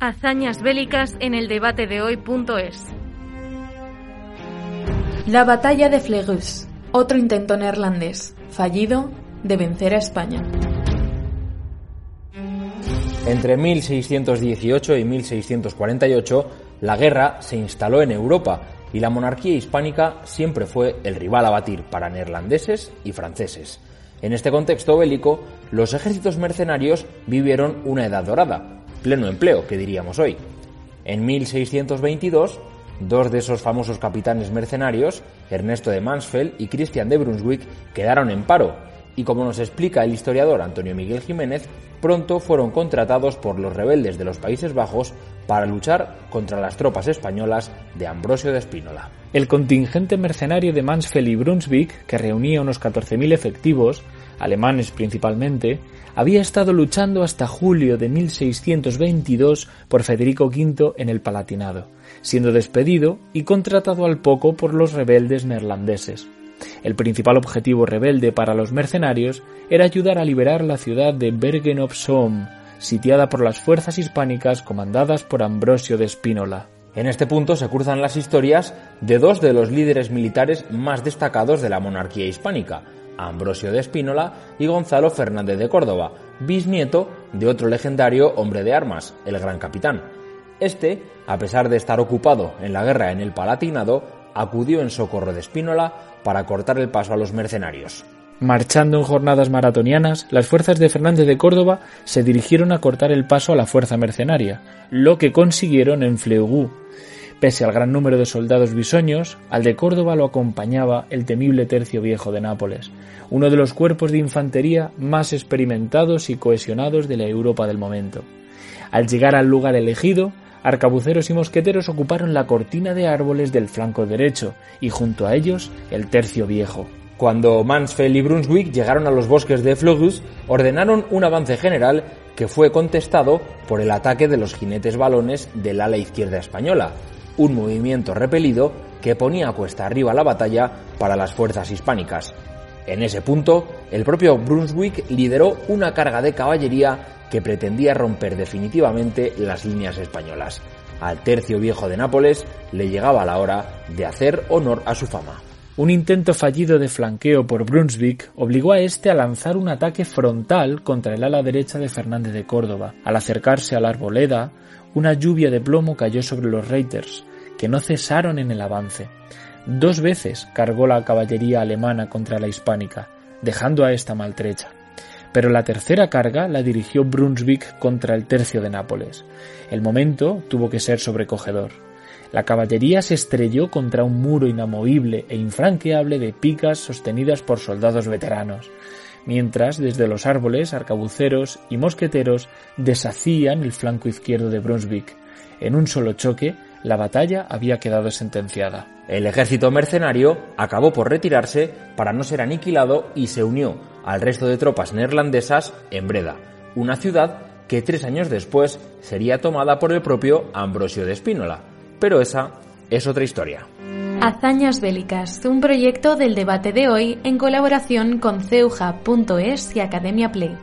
Hazañas bélicas en el debate de hoy.es. La batalla de Flegus, otro intento neerlandés, fallido, de vencer a España. Entre 1618 y 1648, la guerra se instaló en Europa y la monarquía hispánica siempre fue el rival a batir para neerlandeses y franceses. En este contexto bélico, los ejércitos mercenarios vivieron una edad dorada, pleno empleo, que diríamos hoy. En 1622, dos de esos famosos capitanes mercenarios, Ernesto de Mansfeld y Christian de Brunswick, quedaron en paro, y como nos explica el historiador Antonio Miguel Jiménez, pronto fueron contratados por los rebeldes de los Países Bajos para luchar contra las tropas españolas de Ambrosio de Espínola. El contingente mercenario de Mansfeld y Brunswick, que reunía unos 14.000 efectivos, alemanes principalmente, había estado luchando hasta julio de 1622 por Federico V en el Palatinado, siendo despedido y contratado al poco por los rebeldes neerlandeses. El principal objetivo rebelde para los mercenarios era ayudar a liberar la ciudad de Bergen op Zoom, sitiada por las fuerzas hispánicas comandadas por Ambrosio de Spínola. En este punto se cruzan las historias de dos de los líderes militares más destacados de la monarquía hispánica, Ambrosio de Espínola y Gonzalo Fernández de Córdoba, bisnieto de otro legendario hombre de armas, el Gran Capitán. Este, a pesar de estar ocupado en la guerra en el Palatinado, acudió en socorro de Espínola para cortar el paso a los mercenarios. Marchando en jornadas maratonianas, las fuerzas de Fernández de Córdoba se dirigieron a cortar el paso a la fuerza mercenaria, lo que consiguieron en Fleugú. Pese al gran número de soldados bisoños, al de Córdoba lo acompañaba el temible Tercio Viejo de Nápoles, uno de los cuerpos de infantería más experimentados y cohesionados de la Europa del momento. Al llegar al lugar elegido, arcabuceros y mosqueteros ocuparon la cortina de árboles del flanco derecho y junto a ellos el Tercio Viejo. Cuando Mansfeld y Brunswick llegaron a los bosques de Flogus, ordenaron un avance general que fue contestado por el ataque de los jinetes balones del ala izquierda española, un movimiento repelido que ponía cuesta arriba la batalla para las fuerzas hispánicas. En ese punto, el propio Brunswick lideró una carga de caballería que pretendía romper definitivamente las líneas españolas. Al tercio viejo de Nápoles le llegaba la hora de hacer honor a su fama. Un intento fallido de flanqueo por Brunswick obligó a este a lanzar un ataque frontal contra el ala derecha de Fernández de Córdoba. Al acercarse a la arboleda, una lluvia de plomo cayó sobre los Reiters, que no cesaron en el avance. Dos veces cargó la caballería alemana contra la hispánica, dejando a esta maltrecha. Pero la tercera carga la dirigió Brunswick contra el tercio de Nápoles. El momento tuvo que ser sobrecogedor. La caballería se estrelló contra un muro inamovible e infranqueable de picas sostenidas por soldados veteranos, mientras desde los árboles arcabuceros y mosqueteros deshacían el flanco izquierdo de Brunswick. En un solo choque, la batalla había quedado sentenciada. El ejército mercenario acabó por retirarse para no ser aniquilado y se unió al resto de tropas neerlandesas en Breda, una ciudad que tres años después sería tomada por el propio Ambrosio de Espínola pero esa es otra historia. Hazañas Bélicas, un proyecto del debate de hoy en colaboración con ceuja.es y Academia Play.